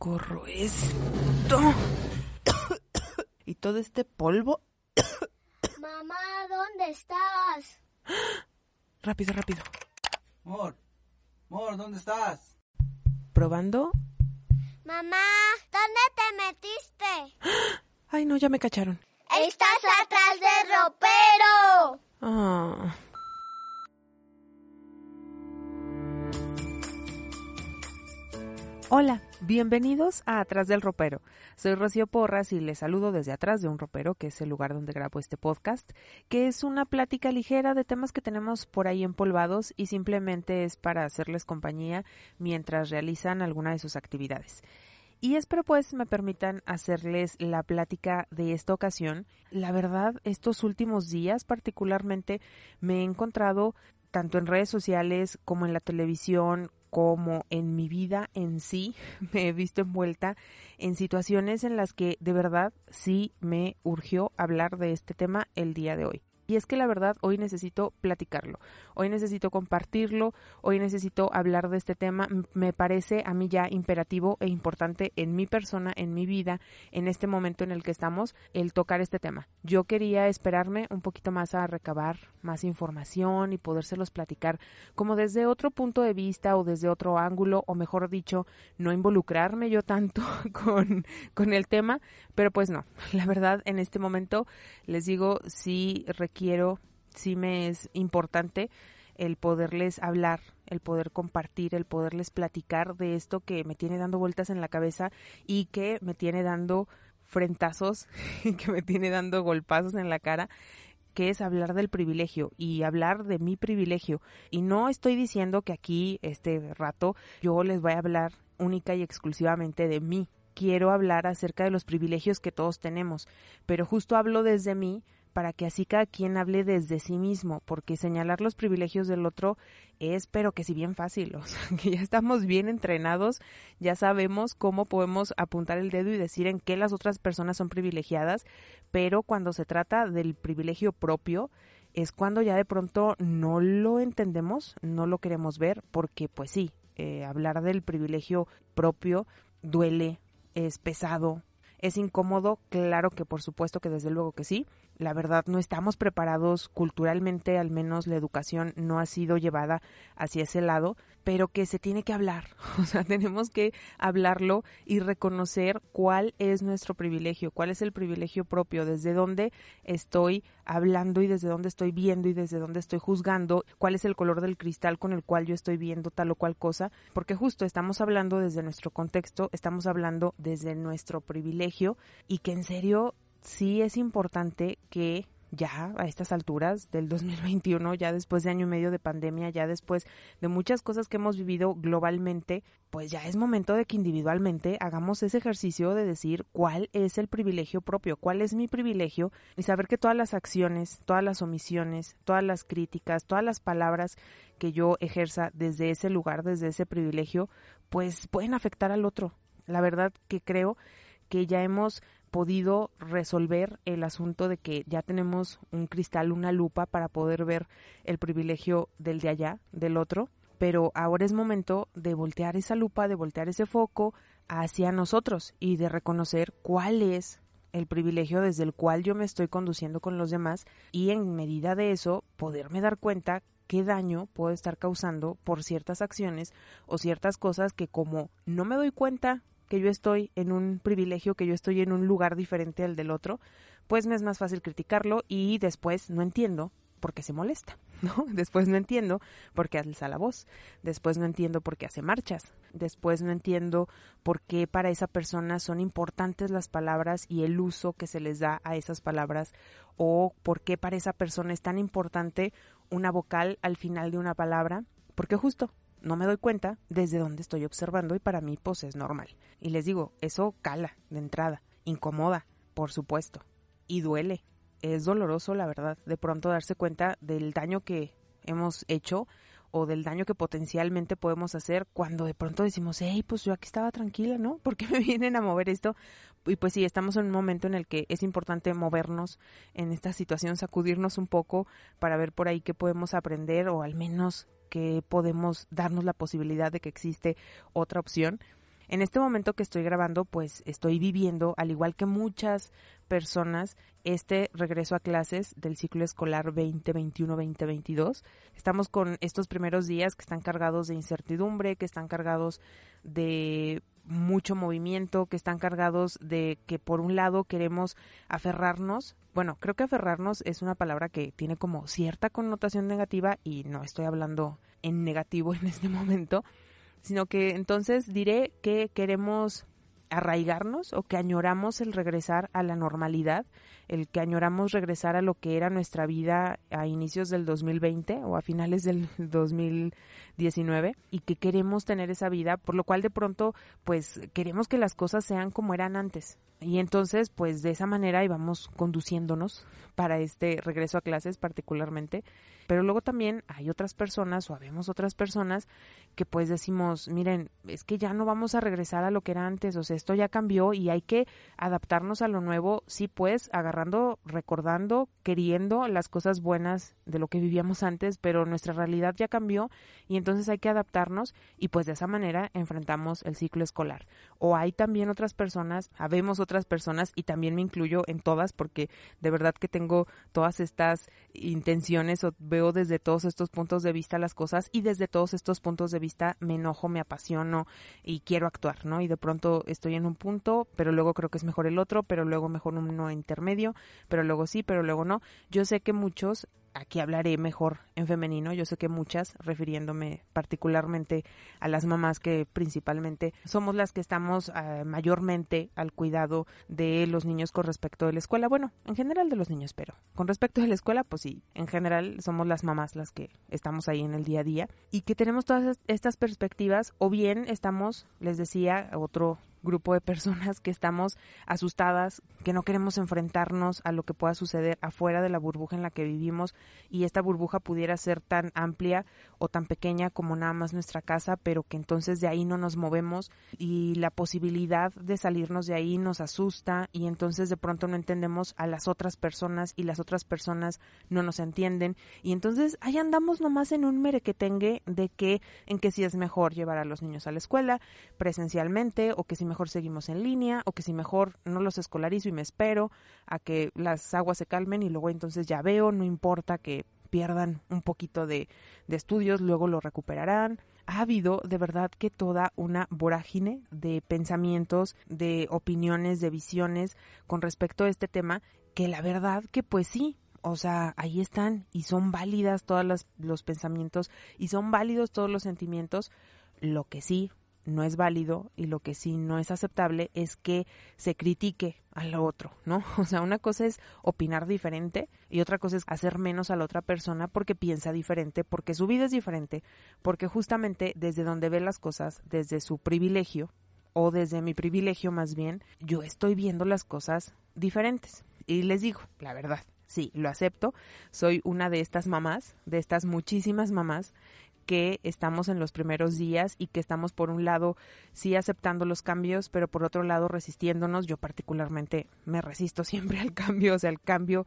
Recorro esto. y todo este polvo. Mamá, ¿dónde estás? Rápido, rápido. Mor, Mor, ¿dónde estás? Probando. Mamá, ¿dónde te metiste? Ay, no, ya me cacharon. Estás atrás del ropero. Ah. Hola, bienvenidos a Atrás del Ropero. Soy Rocío Porras y les saludo desde atrás de un ropero, que es el lugar donde grabo este podcast, que es una plática ligera de temas que tenemos por ahí empolvados y simplemente es para hacerles compañía mientras realizan alguna de sus actividades. Y espero pues me permitan hacerles la plática de esta ocasión. La verdad, estos últimos días particularmente me he encontrado tanto en redes sociales como en la televisión como en mi vida en sí me he visto envuelta en situaciones en las que de verdad sí me urgió hablar de este tema el día de hoy. Y es que la verdad hoy necesito platicarlo, hoy necesito compartirlo, hoy necesito hablar de este tema. Me parece a mí ya imperativo e importante en mi persona, en mi vida, en este momento en el que estamos, el tocar este tema. Yo quería esperarme un poquito más a recabar más información y podérselos platicar como desde otro punto de vista o desde otro ángulo, o mejor dicho, no involucrarme yo tanto con, con el tema, pero pues no, la verdad en este momento les digo, sí requiero, sí me es importante el poderles hablar, el poder compartir, el poderles platicar de esto que me tiene dando vueltas en la cabeza y que me tiene dando frentazos, que me tiene dando golpazos en la cara que es hablar del privilegio y hablar de mi privilegio. Y no estoy diciendo que aquí, este rato, yo les voy a hablar única y exclusivamente de mí. Quiero hablar acerca de los privilegios que todos tenemos, pero justo hablo desde mí para que así cada quien hable desde sí mismo, porque señalar los privilegios del otro es, pero que si bien fácil, o sea, que ya estamos bien entrenados, ya sabemos cómo podemos apuntar el dedo y decir en qué las otras personas son privilegiadas, pero cuando se trata del privilegio propio, es cuando ya de pronto no lo entendemos, no lo queremos ver, porque pues sí, eh, hablar del privilegio propio duele, es pesado, es incómodo, claro que por supuesto que desde luego que sí. La verdad no estamos preparados culturalmente, al menos la educación no ha sido llevada hacia ese lado, pero que se tiene que hablar. O sea, tenemos que hablarlo y reconocer cuál es nuestro privilegio, cuál es el privilegio propio, desde dónde estoy hablando y desde dónde estoy viendo y desde dónde estoy juzgando, cuál es el color del cristal con el cual yo estoy viendo tal o cual cosa, porque justo estamos hablando desde nuestro contexto, estamos hablando desde nuestro privilegio y que en serio sí es importante que ya a estas alturas del 2021, ya después de año y medio de pandemia, ya después de muchas cosas que hemos vivido globalmente, pues ya es momento de que individualmente hagamos ese ejercicio de decir cuál es el privilegio propio, cuál es mi privilegio y saber que todas las acciones, todas las omisiones, todas las críticas, todas las palabras que yo ejerza desde ese lugar, desde ese privilegio, pues pueden afectar al otro. La verdad que creo que ya hemos podido resolver el asunto de que ya tenemos un cristal, una lupa para poder ver el privilegio del de allá, del otro, pero ahora es momento de voltear esa lupa, de voltear ese foco hacia nosotros y de reconocer cuál es el privilegio desde el cual yo me estoy conduciendo con los demás y en medida de eso poderme dar cuenta qué daño puedo estar causando por ciertas acciones o ciertas cosas que como no me doy cuenta que yo estoy en un privilegio, que yo estoy en un lugar diferente al del otro, pues me es más fácil criticarlo y después no entiendo por qué se molesta, ¿no? Después no entiendo por qué alza la voz, después no entiendo por qué hace marchas, después no entiendo por qué para esa persona son importantes las palabras y el uso que se les da a esas palabras o por qué para esa persona es tan importante una vocal al final de una palabra, porque justo no me doy cuenta desde donde estoy observando y para mí pues es normal. Y les digo, eso cala de entrada, incomoda, por supuesto, y duele. Es doloroso, la verdad, de pronto darse cuenta del daño que hemos hecho o del daño que potencialmente podemos hacer cuando de pronto decimos, hey, pues yo aquí estaba tranquila, ¿no? ¿Por qué me vienen a mover esto? Y pues sí, estamos en un momento en el que es importante movernos en esta situación, sacudirnos un poco para ver por ahí qué podemos aprender o al menos que podemos darnos la posibilidad de que existe otra opción. En este momento que estoy grabando, pues estoy viviendo, al igual que muchas personas, este regreso a clases del ciclo escolar 2021-2022. Estamos con estos primeros días que están cargados de incertidumbre, que están cargados de mucho movimiento, que están cargados de que por un lado queremos aferrarnos. Bueno, creo que aferrarnos es una palabra que tiene como cierta connotación negativa y no estoy hablando en negativo en este momento, sino que entonces diré que queremos arraigarnos o que añoramos el regresar a la normalidad, el que añoramos regresar a lo que era nuestra vida a inicios del 2020 o a finales del 2019 y que queremos tener esa vida, por lo cual de pronto pues queremos que las cosas sean como eran antes. Y entonces pues de esa manera íbamos conduciéndonos para este regreso a clases particularmente pero luego también hay otras personas o habemos otras personas que pues decimos, miren, es que ya no vamos a regresar a lo que era antes, o sea, esto ya cambió y hay que adaptarnos a lo nuevo, sí pues, recordando, queriendo las cosas buenas de lo que vivíamos antes, pero nuestra realidad ya cambió y entonces hay que adaptarnos y pues de esa manera enfrentamos el ciclo escolar. O hay también otras personas, habemos otras personas y también me incluyo en todas porque de verdad que tengo todas estas intenciones o veo desde todos estos puntos de vista las cosas y desde todos estos puntos de vista me enojo, me apasiono y quiero actuar, ¿no? Y de pronto estoy en un punto, pero luego creo que es mejor el otro, pero luego mejor uno intermedio, pero luego sí, pero luego no. Yo sé que muchos aquí hablaré mejor en femenino, yo sé que muchas, refiriéndome particularmente a las mamás que principalmente somos las que estamos eh, mayormente al cuidado de los niños con respecto de la escuela, bueno, en general de los niños, pero con respecto de la escuela, pues sí, en general somos las mamás las que estamos ahí en el día a día y que tenemos todas estas perspectivas o bien estamos, les decía, otro grupo de personas que estamos asustadas, que no queremos enfrentarnos a lo que pueda suceder afuera de la burbuja en la que vivimos y esta burbuja pudiera ser tan amplia o tan pequeña como nada más nuestra casa, pero que entonces de ahí no nos movemos y la posibilidad de salirnos de ahí nos asusta y entonces de pronto no entendemos a las otras personas y las otras personas no nos entienden. Y entonces ahí andamos nomás en un merequetengue de que en que si es mejor llevar a los niños a la escuela presencialmente o que si mejor seguimos en línea o que si mejor no los escolarizo y me espero a que las aguas se calmen y luego entonces ya veo, no importa que pierdan un poquito de, de estudios, luego lo recuperarán. Ha habido de verdad que toda una vorágine de pensamientos, de opiniones, de visiones con respecto a este tema, que la verdad que pues sí, o sea, ahí están y son válidas todos los pensamientos y son válidos todos los sentimientos. Lo que sí no es válido y lo que sí no es aceptable es que se critique al otro, ¿no? O sea, una cosa es opinar diferente y otra cosa es hacer menos a la otra persona porque piensa diferente, porque su vida es diferente, porque justamente desde donde ve las cosas, desde su privilegio o desde mi privilegio más bien, yo estoy viendo las cosas diferentes. Y les digo, la verdad, sí, lo acepto, soy una de estas mamás, de estas muchísimas mamás que estamos en los primeros días y que estamos por un lado sí aceptando los cambios, pero por otro lado resistiéndonos. Yo particularmente me resisto siempre al cambio, o sea, el cambio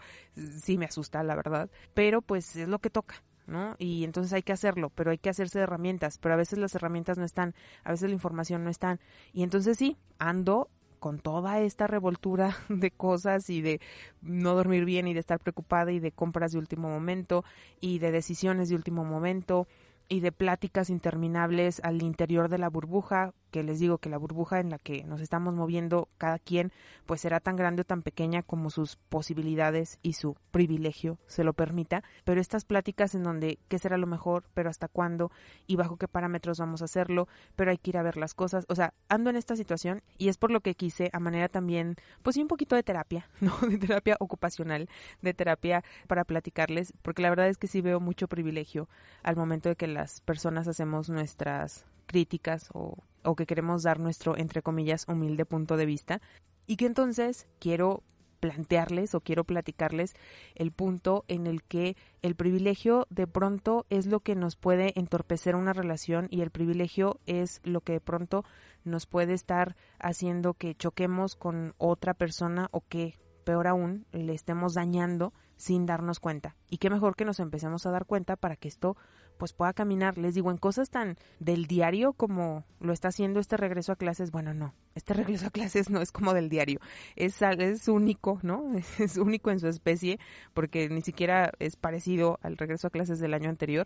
sí me asusta, la verdad, pero pues es lo que toca. ¿no? Y entonces hay que hacerlo, pero hay que hacerse de herramientas, pero a veces las herramientas no están, a veces la información no están. Y entonces sí, ando con toda esta revoltura de cosas y de no dormir bien y de estar preocupada y de compras de último momento y de decisiones de último momento y de pláticas interminables al interior de la burbuja, que les digo que la burbuja en la que nos estamos moviendo cada quien pues será tan grande o tan pequeña como sus posibilidades y su privilegio se lo permita, pero estas pláticas en donde qué será lo mejor, pero hasta cuándo y bajo qué parámetros vamos a hacerlo, pero hay que ir a ver las cosas, o sea, ando en esta situación y es por lo que quise a manera también pues un poquito de terapia, ¿no? De terapia ocupacional, de terapia para platicarles, porque la verdad es que sí veo mucho privilegio al momento de que las personas hacemos nuestras críticas o, o que queremos dar nuestro, entre comillas, humilde punto de vista. Y que entonces quiero plantearles o quiero platicarles el punto en el que el privilegio de pronto es lo que nos puede entorpecer una relación y el privilegio es lo que de pronto nos puede estar haciendo que choquemos con otra persona o que peor aún le estemos dañando sin darnos cuenta. Y qué mejor que nos empecemos a dar cuenta para que esto pues pueda caminar. Les digo, en cosas tan del diario como lo está haciendo este regreso a clases, bueno, no, este regreso a clases no es como del diario, es, es único, ¿no? Es único en su especie porque ni siquiera es parecido al regreso a clases del año anterior.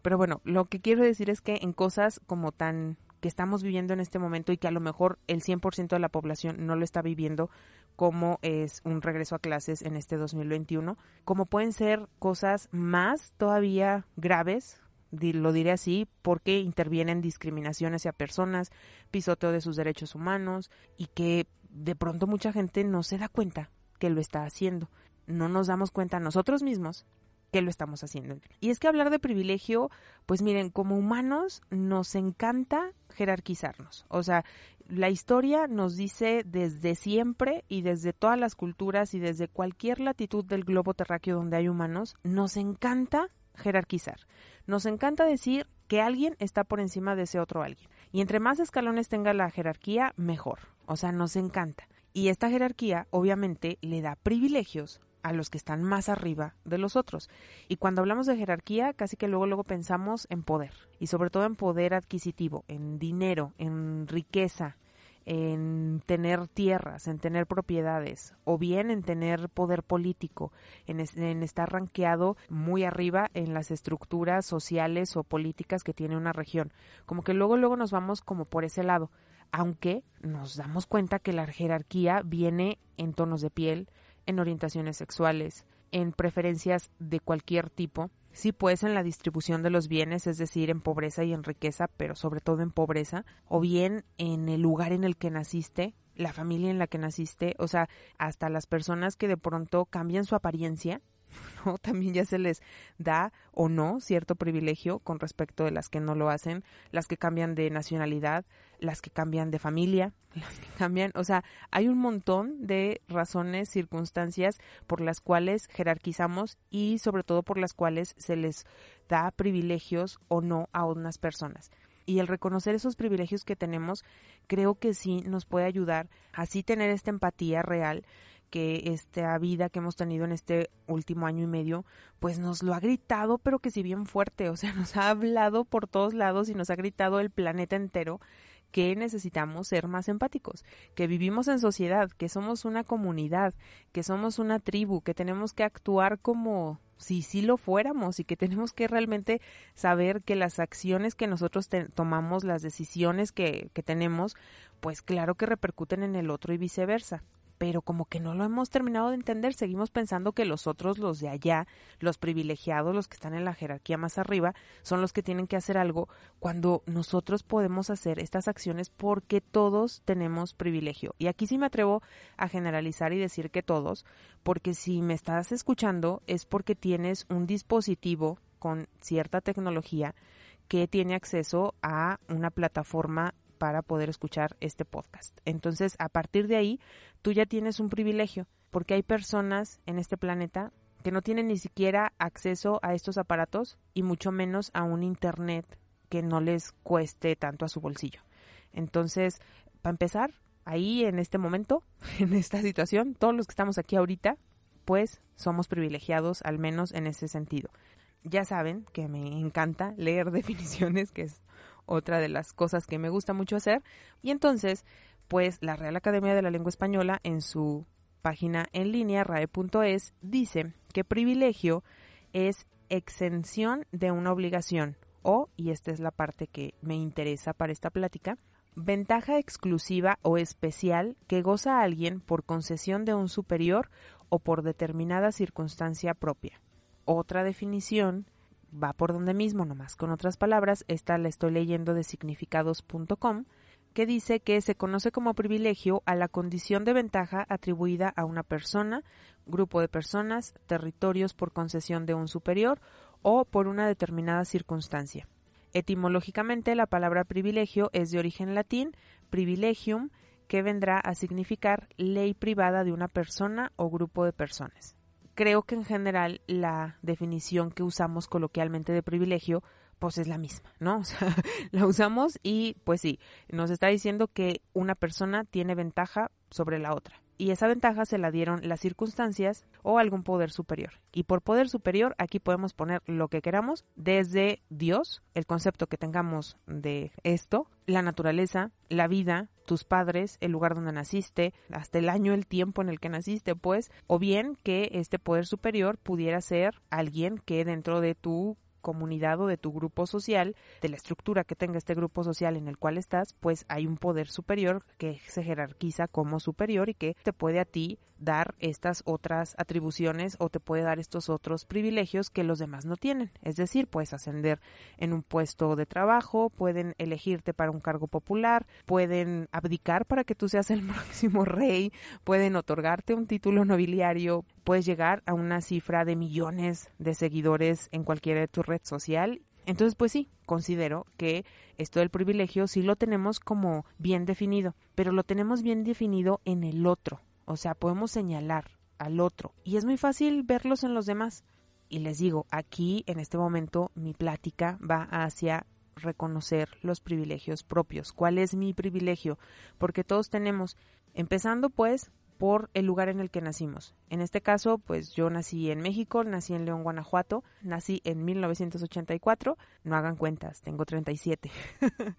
Pero bueno, lo que quiero decir es que en cosas como tan que estamos viviendo en este momento y que a lo mejor el 100% de la población no lo está viviendo como es un regreso a clases en este 2021, como pueden ser cosas más todavía graves, lo diré así, porque intervienen discriminaciones hacia personas, pisoteo de sus derechos humanos y que de pronto mucha gente no se da cuenta que lo está haciendo. No nos damos cuenta nosotros mismos que lo estamos haciendo. Y es que hablar de privilegio, pues miren, como humanos nos encanta jerarquizarnos. O sea, la historia nos dice desde siempre y desde todas las culturas y desde cualquier latitud del globo terráqueo donde hay humanos, nos encanta jerarquizar. Nos encanta decir que alguien está por encima de ese otro alguien. Y entre más escalones tenga la jerarquía, mejor. O sea, nos encanta. Y esta jerarquía obviamente le da privilegios a los que están más arriba de los otros. Y cuando hablamos de jerarquía, casi que luego luego pensamos en poder, y sobre todo en poder adquisitivo, en dinero, en riqueza, en tener tierras, en tener propiedades, o bien en tener poder político, en, estar ranqueado muy arriba en las estructuras sociales o políticas que tiene una región. Como que luego, luego nos vamos como por ese lado, aunque nos damos cuenta que la jerarquía viene en tonos de piel, en orientaciones sexuales, en preferencias de cualquier tipo, sí pues en la distribución de los bienes, es decir, en pobreza y en riqueza, pero sobre todo en pobreza, o bien en el lugar en el que naciste, la familia en la que naciste, o sea, hasta las personas que de pronto cambian su apariencia ¿no? También ya se les da o no cierto privilegio con respecto de las que no lo hacen, las que cambian de nacionalidad, las que cambian de familia, las que cambian, o sea, hay un montón de razones, circunstancias por las cuales jerarquizamos y sobre todo por las cuales se les da privilegios o no a unas personas. Y el reconocer esos privilegios que tenemos, creo que sí nos puede ayudar a así tener esta empatía real que esta vida que hemos tenido en este último año y medio, pues nos lo ha gritado, pero que si bien fuerte, o sea, nos ha hablado por todos lados y nos ha gritado el planeta entero que necesitamos ser más empáticos, que vivimos en sociedad, que somos una comunidad, que somos una tribu, que tenemos que actuar como si sí lo fuéramos y que tenemos que realmente saber que las acciones que nosotros tomamos, las decisiones que, que tenemos, pues claro que repercuten en el otro y viceversa pero como que no lo hemos terminado de entender, seguimos pensando que los otros, los de allá, los privilegiados, los que están en la jerarquía más arriba, son los que tienen que hacer algo, cuando nosotros podemos hacer estas acciones porque todos tenemos privilegio. Y aquí sí me atrevo a generalizar y decir que todos, porque si me estás escuchando es porque tienes un dispositivo con cierta tecnología que tiene acceso a una plataforma para poder escuchar este podcast. Entonces, a partir de ahí, tú ya tienes un privilegio, porque hay personas en este planeta que no tienen ni siquiera acceso a estos aparatos y mucho menos a un Internet que no les cueste tanto a su bolsillo. Entonces, para empezar, ahí en este momento, en esta situación, todos los que estamos aquí ahorita, pues somos privilegiados, al menos en ese sentido. Ya saben que me encanta leer definiciones, que es otra de las cosas que me gusta mucho hacer. Y entonces, pues la Real Academia de la Lengua Española en su página en línea rae.es dice que privilegio es exención de una obligación o, y esta es la parte que me interesa para esta plática, ventaja exclusiva o especial que goza alguien por concesión de un superior o por determinada circunstancia propia. Otra definición va por donde mismo, nomás con otras palabras, esta la estoy leyendo de significados.com, que dice que se conoce como privilegio a la condición de ventaja atribuida a una persona, grupo de personas, territorios por concesión de un superior o por una determinada circunstancia. Etimológicamente, la palabra privilegio es de origen latín privilegium, que vendrá a significar ley privada de una persona o grupo de personas. Creo que en general la definición que usamos coloquialmente de privilegio pues es la misma, ¿no? O sea, la usamos y pues sí, nos está diciendo que una persona tiene ventaja sobre la otra y esa ventaja se la dieron las circunstancias o algún poder superior. Y por poder superior aquí podemos poner lo que queramos, desde Dios, el concepto que tengamos de esto, la naturaleza, la vida, tus padres, el lugar donde naciste, hasta el año, el tiempo en el que naciste, pues, o bien que este poder superior pudiera ser alguien que dentro de tu comunidad o de tu grupo social, de la estructura que tenga este grupo social en el cual estás, pues hay un poder superior que se jerarquiza como superior y que te puede a ti dar estas otras atribuciones o te puede dar estos otros privilegios que los demás no tienen. Es decir, puedes ascender en un puesto de trabajo, pueden elegirte para un cargo popular, pueden abdicar para que tú seas el próximo rey, pueden otorgarte un título nobiliario, puedes llegar a una cifra de millones de seguidores en cualquiera de tus red social. Entonces, pues sí, considero que esto del privilegio sí lo tenemos como bien definido, pero lo tenemos bien definido en el otro. O sea, podemos señalar al otro y es muy fácil verlos en los demás. Y les digo, aquí en este momento mi plática va hacia reconocer los privilegios propios. ¿Cuál es mi privilegio? Porque todos tenemos, empezando pues por el lugar en el que nacimos. En este caso, pues yo nací en México, nací en León, Guanajuato, nací en 1984, no hagan cuentas, tengo 37.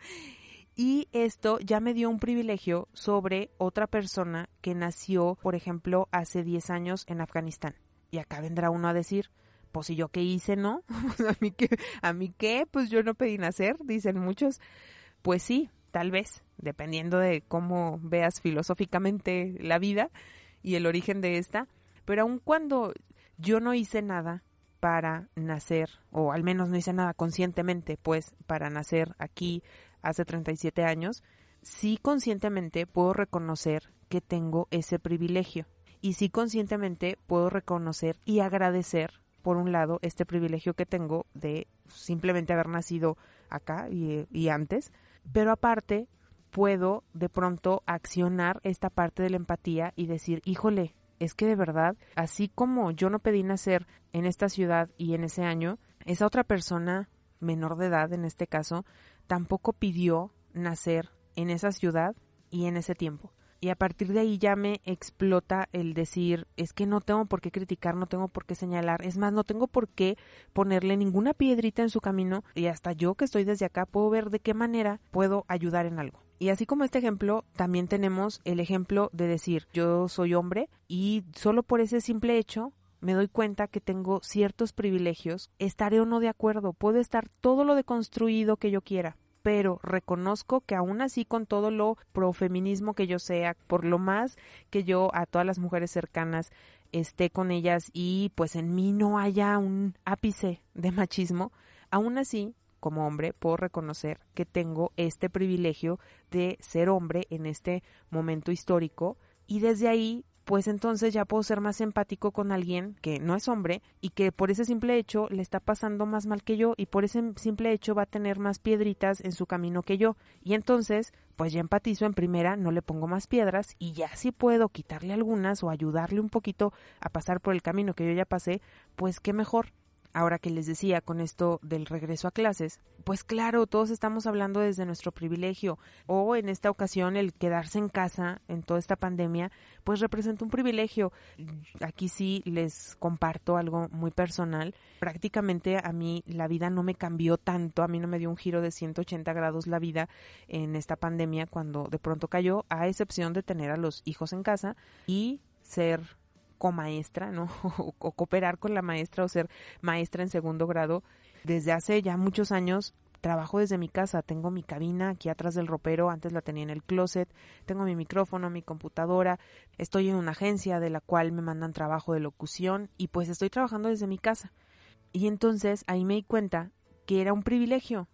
y esto ya me dio un privilegio sobre otra persona que nació, por ejemplo, hace 10 años en Afganistán. Y acá vendrá uno a decir, pues si yo qué hice, ¿no? a mí qué, a mí qué, pues yo no pedí nacer, dicen muchos. Pues sí, tal vez, dependiendo de cómo veas filosóficamente la vida y el origen de esta, pero aun cuando yo no hice nada para nacer, o al menos no hice nada conscientemente, pues, para nacer aquí hace 37 años, sí conscientemente puedo reconocer que tengo ese privilegio. Y sí conscientemente puedo reconocer y agradecer, por un lado, este privilegio que tengo de simplemente haber nacido acá y, y antes, pero aparte puedo de pronto accionar esta parte de la empatía y decir, híjole, es que de verdad, así como yo no pedí nacer en esta ciudad y en ese año, esa otra persona menor de edad en este caso tampoco pidió nacer en esa ciudad y en ese tiempo y a partir de ahí ya me explota el decir, es que no tengo por qué criticar, no tengo por qué señalar, es más, no tengo por qué ponerle ninguna piedrita en su camino y hasta yo que estoy desde acá puedo ver de qué manera puedo ayudar en algo. Y así como este ejemplo, también tenemos el ejemplo de decir, yo soy hombre y solo por ese simple hecho me doy cuenta que tengo ciertos privilegios, estaré o no de acuerdo, puedo estar todo lo deconstruido que yo quiera, pero reconozco que aún así con todo lo profeminismo que yo sea, por lo más que yo a todas las mujeres cercanas esté con ellas y pues en mí no haya un ápice de machismo, aún así como hombre puedo reconocer que tengo este privilegio de ser hombre en este momento histórico y desde ahí pues entonces ya puedo ser más empático con alguien que no es hombre y que por ese simple hecho le está pasando más mal que yo y por ese simple hecho va a tener más piedritas en su camino que yo. Y entonces, pues ya empatizo en primera, no le pongo más piedras y ya si puedo quitarle algunas o ayudarle un poquito a pasar por el camino que yo ya pasé, pues qué mejor ahora que les decía con esto del regreso a clases, pues claro, todos estamos hablando desde nuestro privilegio o en esta ocasión el quedarse en casa en toda esta pandemia, pues representa un privilegio. Aquí sí les comparto algo muy personal. Prácticamente a mí la vida no me cambió tanto, a mí no me dio un giro de 180 grados la vida en esta pandemia cuando de pronto cayó, a excepción de tener a los hijos en casa y ser maestra ¿no? o cooperar con la maestra o ser maestra en segundo grado. Desde hace ya muchos años trabajo desde mi casa, tengo mi cabina aquí atrás del ropero, antes la tenía en el closet, tengo mi micrófono, mi computadora, estoy en una agencia de la cual me mandan trabajo de locución y pues estoy trabajando desde mi casa. Y entonces ahí me di cuenta que era un privilegio.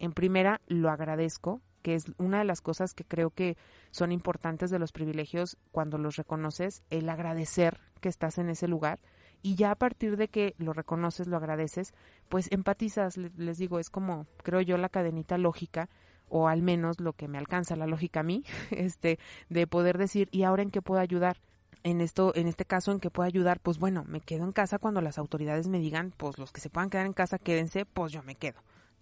En primera, lo agradezco, que es una de las cosas que creo que son importantes de los privilegios cuando los reconoces, el agradecer que estás en ese lugar y ya a partir de que lo reconoces, lo agradeces, pues empatizas, les digo, es como creo yo la cadenita lógica o al menos lo que me alcanza la lógica a mí, este de poder decir, ¿y ahora en qué puedo ayudar? en esto, en este caso en qué puedo ayudar, pues bueno, me quedo en casa cuando las autoridades me digan, pues los que se puedan quedar en casa, quédense, pues yo me quedo.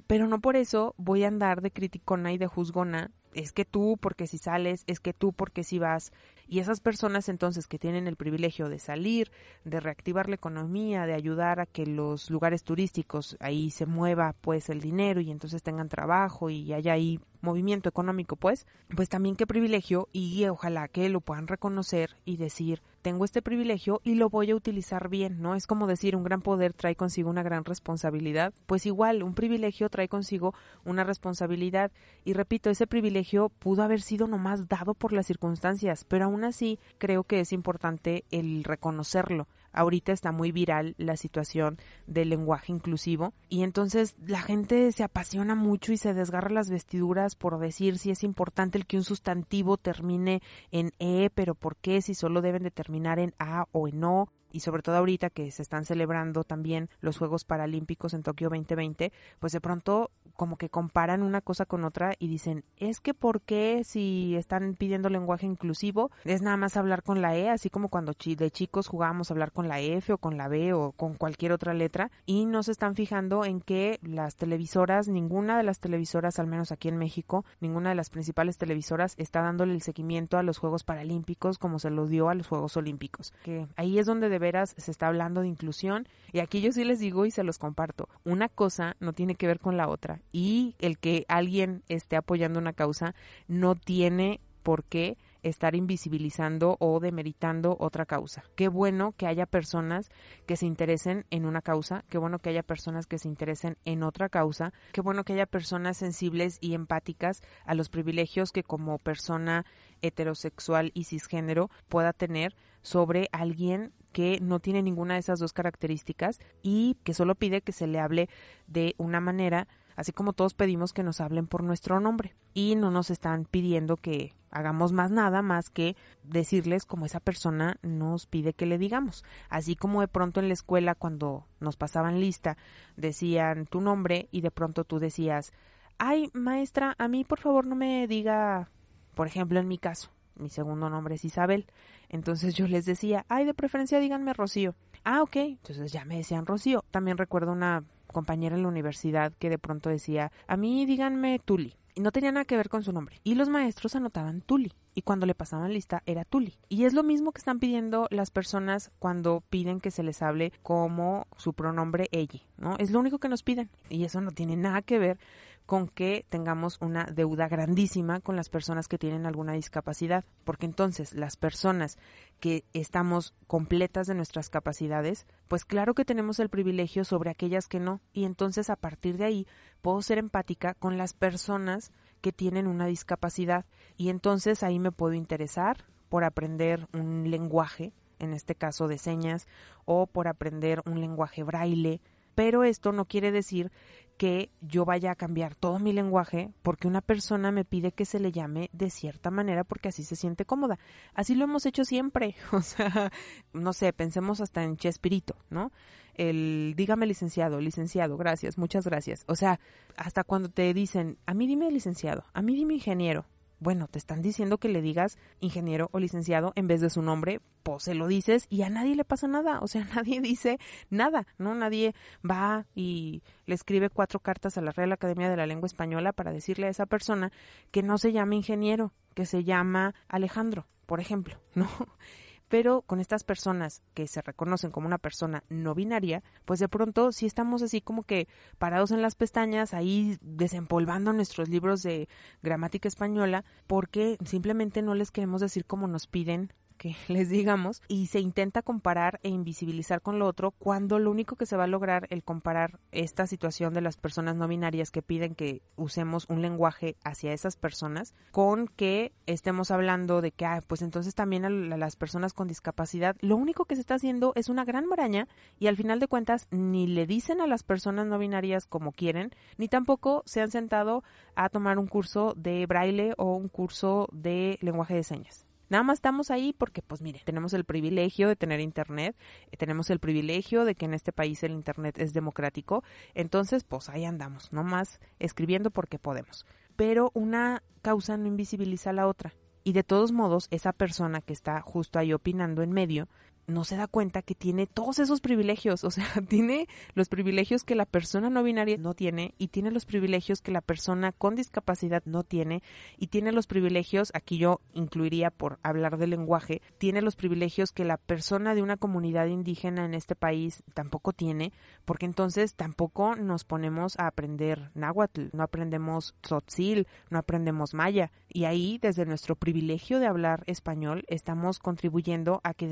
Pero no por eso voy a andar de criticona y de juzgona. Es que tú porque si sales, es que tú porque si vas. Y esas personas entonces que tienen el privilegio de salir, de reactivar la economía, de ayudar a que los lugares turísticos ahí se mueva pues el dinero y entonces tengan trabajo y haya ahí movimiento económico pues, pues también qué privilegio y ojalá que lo puedan reconocer y decir, tengo este privilegio y lo voy a utilizar bien, ¿no? Es como decir, un gran poder trae consigo una gran responsabilidad, pues igual, un privilegio trae consigo una responsabilidad y repito, ese privilegio pudo haber sido nomás dado por las circunstancias, pero aún así creo que es importante el reconocerlo. Ahorita está muy viral la situación del lenguaje inclusivo y entonces la gente se apasiona mucho y se desgarra las vestiduras por decir si es importante el que un sustantivo termine en e, pero por qué si solo deben de terminar en a o en o y sobre todo ahorita que se están celebrando también los Juegos Paralímpicos en Tokio 2020, pues de pronto como que comparan una cosa con otra y dicen, es que ¿por qué si están pidiendo lenguaje inclusivo es nada más hablar con la E, así como cuando de chicos jugábamos hablar con la F o con la B o con cualquier otra letra y no se están fijando en que las televisoras, ninguna de las televisoras, al menos aquí en México, ninguna de las principales televisoras está dándole el seguimiento a los Juegos Paralímpicos como se lo dio a los Juegos Olímpicos. Que ahí es donde debe veras se está hablando de inclusión y aquí yo sí les digo y se los comparto. Una cosa no tiene que ver con la otra y el que alguien esté apoyando una causa no tiene por qué estar invisibilizando o demeritando otra causa. Qué bueno que haya personas que se interesen en una causa, qué bueno que haya personas que se interesen en otra causa, qué bueno que haya personas sensibles y empáticas a los privilegios que como persona heterosexual y cisgénero pueda tener sobre alguien que no tiene ninguna de esas dos características y que solo pide que se le hable de una manera, así como todos pedimos que nos hablen por nuestro nombre. Y no nos están pidiendo que hagamos más nada más que decirles como esa persona nos pide que le digamos. Así como de pronto en la escuela cuando nos pasaban lista decían tu nombre y de pronto tú decías, ay maestra, a mí por favor no me diga, por ejemplo en mi caso, mi segundo nombre es Isabel. Entonces yo les decía, ay, de preferencia díganme Rocío. Ah, ok. Entonces ya me decían Rocío. También recuerdo una compañera en la universidad que de pronto decía, a mí díganme Tuli. Y no tenía nada que ver con su nombre. Y los maestros anotaban Tuli. Y cuando le pasaban lista era Tuli. Y es lo mismo que están pidiendo las personas cuando piden que se les hable como su pronombre ella, ¿no? Es lo único que nos piden. Y eso no tiene nada que ver con que tengamos una deuda grandísima con las personas que tienen alguna discapacidad, porque entonces las personas que estamos completas de nuestras capacidades, pues claro que tenemos el privilegio sobre aquellas que no, y entonces a partir de ahí puedo ser empática con las personas que tienen una discapacidad, y entonces ahí me puedo interesar por aprender un lenguaje, en este caso de señas, o por aprender un lenguaje braille, pero esto no quiere decir que yo vaya a cambiar todo mi lenguaje porque una persona me pide que se le llame de cierta manera porque así se siente cómoda. Así lo hemos hecho siempre. O sea, no sé, pensemos hasta en Chespirito, ¿no? El dígame licenciado, licenciado, gracias, muchas gracias. O sea, hasta cuando te dicen, a mí dime licenciado, a mí dime ingeniero, bueno, te están diciendo que le digas ingeniero o licenciado en vez de su nombre, pues se lo dices y a nadie le pasa nada, o sea, nadie dice nada, ¿no? Nadie va y le escribe cuatro cartas a la Real Academia de la Lengua Española para decirle a esa persona que no se llama ingeniero, que se llama Alejandro, por ejemplo, ¿no? Pero con estas personas que se reconocen como una persona no binaria, pues de pronto sí estamos así como que parados en las pestañas, ahí desempolvando nuestros libros de gramática española, porque simplemente no les queremos decir como nos piden que les digamos y se intenta comparar e invisibilizar con lo otro cuando lo único que se va a lograr el comparar esta situación de las personas no binarias que piden que usemos un lenguaje hacia esas personas con que estemos hablando de que, ah, pues entonces también a las personas con discapacidad, lo único que se está haciendo es una gran maraña y al final de cuentas ni le dicen a las personas no binarias como quieren, ni tampoco se han sentado a tomar un curso de braille o un curso de lenguaje de señas. Nada más estamos ahí porque, pues mire, tenemos el privilegio de tener Internet, eh, tenemos el privilegio de que en este país el Internet es democrático, entonces, pues ahí andamos, no más escribiendo porque podemos. Pero una causa no invisibiliza a la otra. Y de todos modos, esa persona que está justo ahí opinando en medio, no se da cuenta que tiene todos esos privilegios, o sea, tiene los privilegios que la persona no binaria no tiene y tiene los privilegios que la persona con discapacidad no tiene y tiene los privilegios, aquí yo incluiría por hablar del lenguaje, tiene los privilegios que la persona de una comunidad indígena en este país tampoco tiene, porque entonces tampoco nos ponemos a aprender náhuatl, no aprendemos tzotzil, no aprendemos maya. Y ahí desde nuestro privilegio de hablar español estamos contribuyendo a que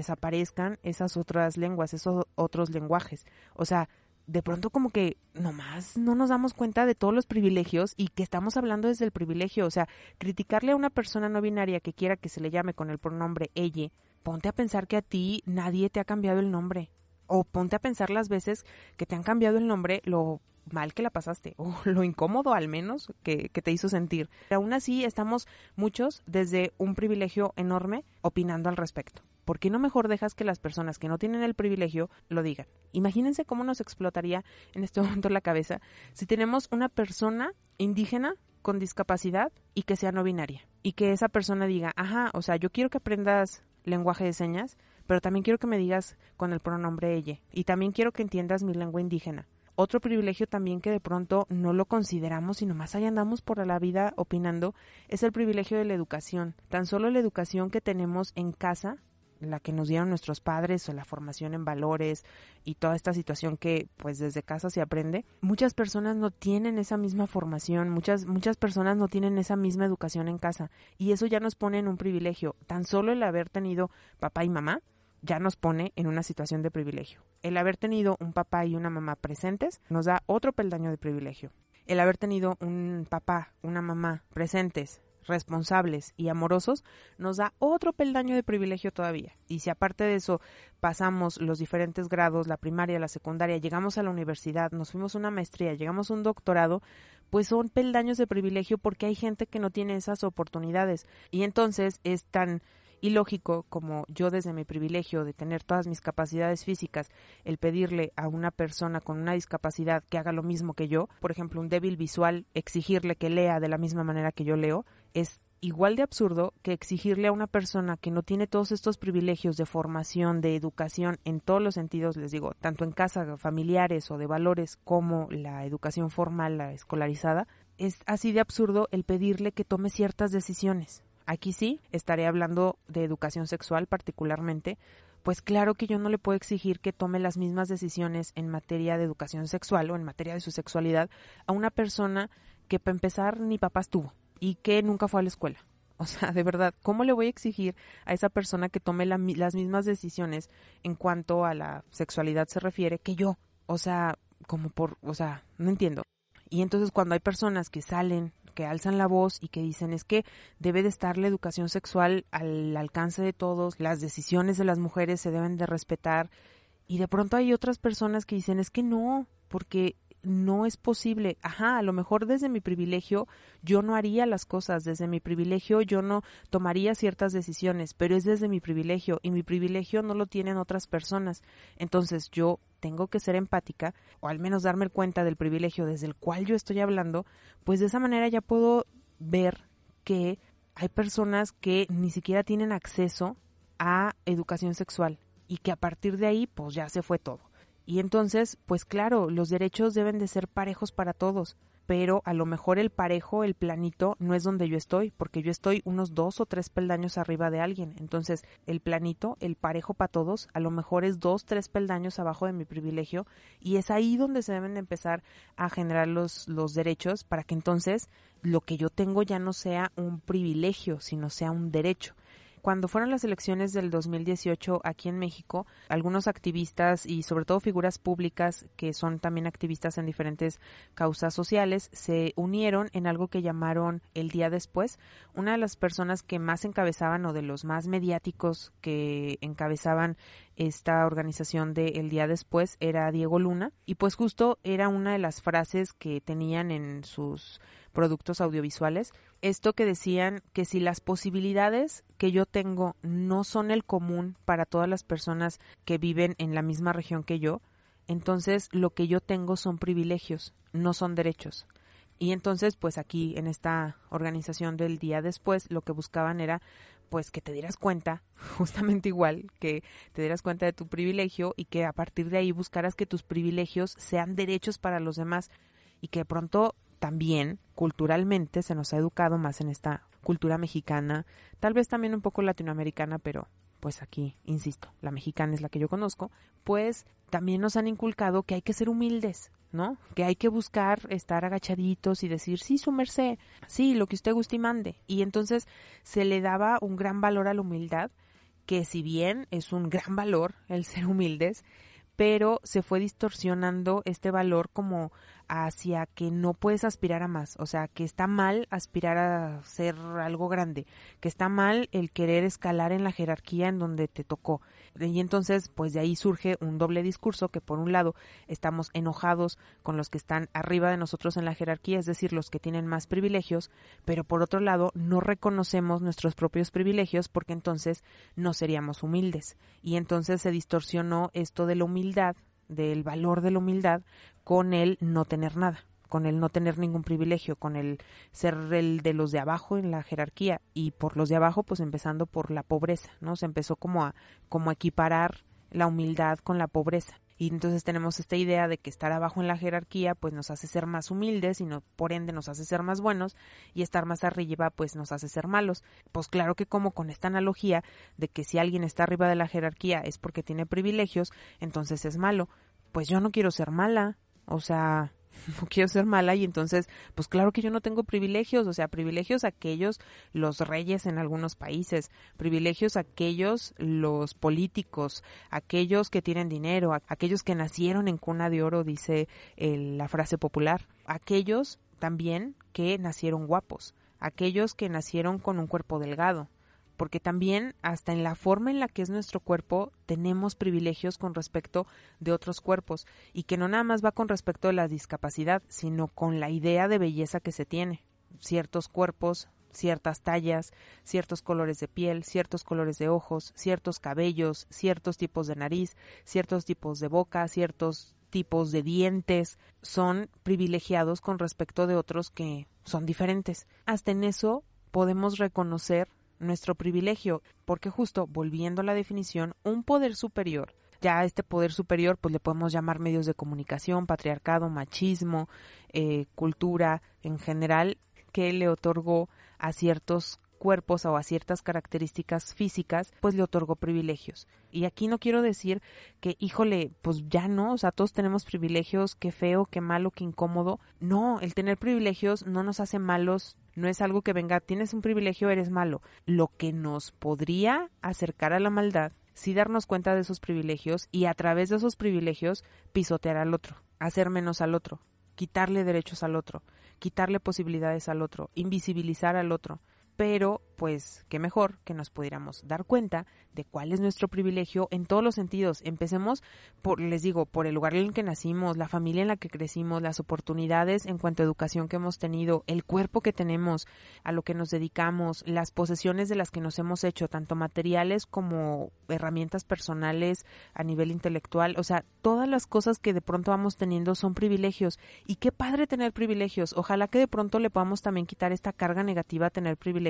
esas otras lenguas, esos otros lenguajes. O sea, de pronto como que nomás no nos damos cuenta de todos los privilegios y que estamos hablando desde el privilegio. O sea, criticarle a una persona no binaria que quiera que se le llame con el pronombre ella, ponte a pensar que a ti nadie te ha cambiado el nombre. O ponte a pensar las veces que te han cambiado el nombre, lo mal que la pasaste o lo incómodo al menos que, que, te hizo sentir. Aún así estamos muchos desde un privilegio enorme opinando al respecto. ¿Por qué no mejor dejas que las personas que no tienen el privilegio lo digan? Imagínense cómo nos explotaría en este momento la cabeza si tenemos una persona indígena con discapacidad y que sea no binaria y que esa persona diga, ajá, o sea, yo quiero que aprendas lenguaje de señas, pero también quiero que me digas con el pronombre ella y también quiero que entiendas mi lengua indígena. Otro privilegio también que de pronto no lo consideramos y nomás ahí andamos por la vida opinando es el privilegio de la educación. Tan solo la educación que tenemos en casa la que nos dieron nuestros padres o la formación en valores y toda esta situación que pues desde casa se aprende, muchas personas no tienen esa misma formación, muchas muchas personas no tienen esa misma educación en casa y eso ya nos pone en un privilegio, tan solo el haber tenido papá y mamá ya nos pone en una situación de privilegio. El haber tenido un papá y una mamá presentes nos da otro peldaño de privilegio. El haber tenido un papá, una mamá presentes responsables y amorosos, nos da otro peldaño de privilegio todavía. Y si aparte de eso pasamos los diferentes grados, la primaria, la secundaria, llegamos a la universidad, nos fuimos a una maestría, llegamos a un doctorado, pues son peldaños de privilegio porque hay gente que no tiene esas oportunidades. Y entonces es tan y lógico, como yo desde mi privilegio de tener todas mis capacidades físicas, el pedirle a una persona con una discapacidad que haga lo mismo que yo, por ejemplo, un débil visual, exigirle que lea de la misma manera que yo leo, es igual de absurdo que exigirle a una persona que no tiene todos estos privilegios de formación, de educación en todos los sentidos, les digo, tanto en casa, familiares o de valores como la educación formal, la escolarizada, es así de absurdo el pedirle que tome ciertas decisiones. Aquí sí, estaré hablando de educación sexual particularmente, pues claro que yo no le puedo exigir que tome las mismas decisiones en materia de educación sexual o en materia de su sexualidad a una persona que para empezar ni papás tuvo y que nunca fue a la escuela. O sea, de verdad, ¿cómo le voy a exigir a esa persona que tome las mismas decisiones en cuanto a la sexualidad se refiere que yo? O sea, como por, o sea, no entiendo. Y entonces cuando hay personas que salen que alzan la voz y que dicen es que debe de estar la educación sexual al alcance de todos, las decisiones de las mujeres se deben de respetar y de pronto hay otras personas que dicen es que no, porque no es posible. Ajá, a lo mejor desde mi privilegio yo no haría las cosas, desde mi privilegio yo no tomaría ciertas decisiones, pero es desde mi privilegio y mi privilegio no lo tienen otras personas. Entonces yo tengo que ser empática o al menos darme cuenta del privilegio desde el cual yo estoy hablando, pues de esa manera ya puedo ver que hay personas que ni siquiera tienen acceso a educación sexual y que a partir de ahí pues ya se fue todo. Y entonces, pues claro, los derechos deben de ser parejos para todos pero a lo mejor el parejo, el planito, no es donde yo estoy, porque yo estoy unos dos o tres peldaños arriba de alguien. Entonces, el planito, el parejo para todos, a lo mejor es dos, tres peldaños abajo de mi privilegio, y es ahí donde se deben de empezar a generar los, los derechos para que entonces lo que yo tengo ya no sea un privilegio, sino sea un derecho. Cuando fueron las elecciones del 2018 aquí en México, algunos activistas y sobre todo figuras públicas que son también activistas en diferentes causas sociales se unieron en algo que llamaron el día después. Una de las personas que más encabezaban o de los más mediáticos que encabezaban esta organización de El Día Después era Diego Luna y pues justo era una de las frases que tenían en sus productos audiovisuales, esto que decían que si las posibilidades que yo tengo no son el común para todas las personas que viven en la misma región que yo, entonces lo que yo tengo son privilegios, no son derechos. Y entonces, pues aquí en esta organización del día después, lo que buscaban era pues que te dieras cuenta, justamente igual, que te dieras cuenta de tu privilegio y que a partir de ahí buscaras que tus privilegios sean derechos para los demás y que de pronto también culturalmente se nos ha educado más en esta cultura mexicana, tal vez también un poco latinoamericana, pero pues aquí, insisto, la mexicana es la que yo conozco, pues también nos han inculcado que hay que ser humildes, ¿no? Que hay que buscar estar agachaditos y decir, sí, su merced, sí, lo que usted guste y mande. Y entonces se le daba un gran valor a la humildad, que si bien es un gran valor el ser humildes, pero se fue distorsionando este valor como hacia que no puedes aspirar a más, o sea, que está mal aspirar a ser algo grande, que está mal el querer escalar en la jerarquía en donde te tocó. Y entonces, pues de ahí surge un doble discurso que por un lado estamos enojados con los que están arriba de nosotros en la jerarquía, es decir, los que tienen más privilegios, pero por otro lado no reconocemos nuestros propios privilegios porque entonces no seríamos humildes. Y entonces se distorsionó esto de la humildad del valor de la humildad con el no tener nada, con el no tener ningún privilegio, con el ser el de los de abajo en la jerarquía y por los de abajo pues empezando por la pobreza, ¿no? Se empezó como a como a equiparar la humildad con la pobreza. Y entonces tenemos esta idea de que estar abajo en la jerarquía pues nos hace ser más humildes y no, por ende nos hace ser más buenos y estar más arriba pues nos hace ser malos. Pues claro que como con esta analogía de que si alguien está arriba de la jerarquía es porque tiene privilegios, entonces es malo. Pues yo no quiero ser mala, o sea, no quiero ser mala y entonces, pues claro que yo no tengo privilegios, o sea, privilegios aquellos los reyes en algunos países, privilegios aquellos los políticos, aquellos que tienen dinero, aquellos que nacieron en cuna de oro, dice la frase popular, aquellos también que nacieron guapos, aquellos que nacieron con un cuerpo delgado, porque también hasta en la forma en la que es nuestro cuerpo tenemos privilegios con respecto de otros cuerpos y que no nada más va con respecto a la discapacidad, sino con la idea de belleza que se tiene. Ciertos cuerpos, ciertas tallas, ciertos colores de piel, ciertos colores de ojos, ciertos cabellos, ciertos tipos de nariz, ciertos tipos de boca, ciertos tipos de dientes son privilegiados con respecto de otros que son diferentes. Hasta en eso podemos reconocer nuestro privilegio, porque justo volviendo a la definición, un poder superior, ya a este poder superior pues le podemos llamar medios de comunicación, patriarcado, machismo, eh, cultura en general, que le otorgó a ciertos cuerpos o a ciertas características físicas, pues le otorgó privilegios. Y aquí no quiero decir que, híjole, pues ya no, o sea, todos tenemos privilegios, qué feo, qué malo, qué incómodo. No, el tener privilegios no nos hace malos, no es algo que venga, tienes un privilegio, eres malo. Lo que nos podría acercar a la maldad, sí darnos cuenta de esos privilegios y a través de esos privilegios pisotear al otro, hacer menos al otro, quitarle derechos al otro, quitarle posibilidades al otro, invisibilizar al otro pero pues qué mejor que nos pudiéramos dar cuenta de cuál es nuestro privilegio en todos los sentidos. Empecemos por, les digo, por el lugar en el que nacimos, la familia en la que crecimos, las oportunidades en cuanto a educación que hemos tenido, el cuerpo que tenemos, a lo que nos dedicamos, las posesiones de las que nos hemos hecho, tanto materiales como herramientas personales a nivel intelectual. O sea, todas las cosas que de pronto vamos teniendo son privilegios. Y qué padre tener privilegios. Ojalá que de pronto le podamos también quitar esta carga negativa a tener privilegios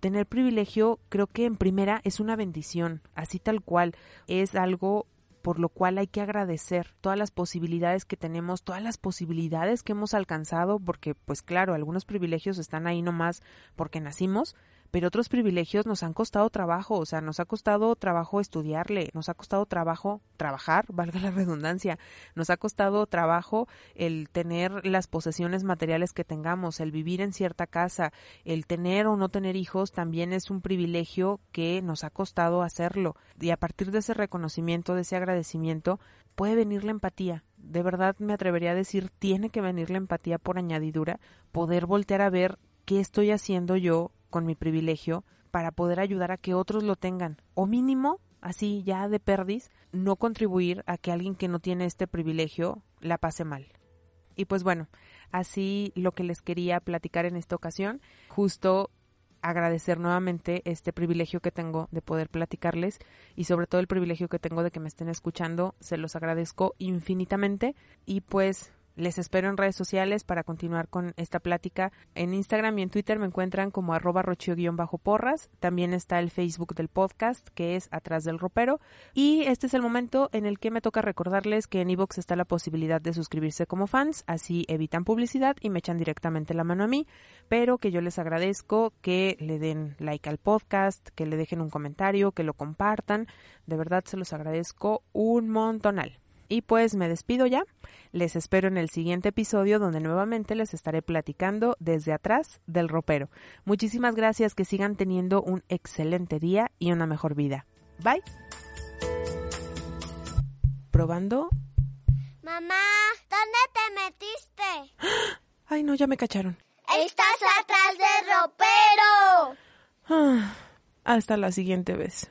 tener privilegio creo que en primera es una bendición, así tal cual, es algo por lo cual hay que agradecer todas las posibilidades que tenemos, todas las posibilidades que hemos alcanzado, porque pues claro, algunos privilegios están ahí nomás porque nacimos, pero otros privilegios nos han costado trabajo, o sea, nos ha costado trabajo estudiarle, nos ha costado trabajo trabajar, valga la redundancia, nos ha costado trabajo el tener las posesiones materiales que tengamos, el vivir en cierta casa, el tener o no tener hijos también es un privilegio que nos ha costado hacerlo. Y a partir de ese reconocimiento, de ese agradecimiento, puede venir la empatía. De verdad me atrevería a decir, tiene que venir la empatía por añadidura, poder voltear a ver qué estoy haciendo yo con mi privilegio para poder ayudar a que otros lo tengan. O mínimo, así ya de perdis, no contribuir a que alguien que no tiene este privilegio la pase mal. Y pues bueno, así lo que les quería platicar en esta ocasión, justo agradecer nuevamente este privilegio que tengo de poder platicarles y sobre todo el privilegio que tengo de que me estén escuchando, se los agradezco infinitamente y pues les espero en redes sociales para continuar con esta plática. En Instagram y en Twitter me encuentran como arroba rochio-porras. También está el Facebook del podcast, que es Atrás del Ropero. Y este es el momento en el que me toca recordarles que en iVoox está la posibilidad de suscribirse como fans, así evitan publicidad y me echan directamente la mano a mí. Pero que yo les agradezco que le den like al podcast, que le dejen un comentario, que lo compartan. De verdad se los agradezco un montonal. Y pues me despido ya. Les espero en el siguiente episodio donde nuevamente les estaré platicando desde atrás del ropero. Muchísimas gracias, que sigan teniendo un excelente día y una mejor vida. Bye. Probando. Mamá, ¿dónde te metiste? Ay, no, ya me cacharon. Estás atrás del ropero. Ah, Hasta la siguiente vez.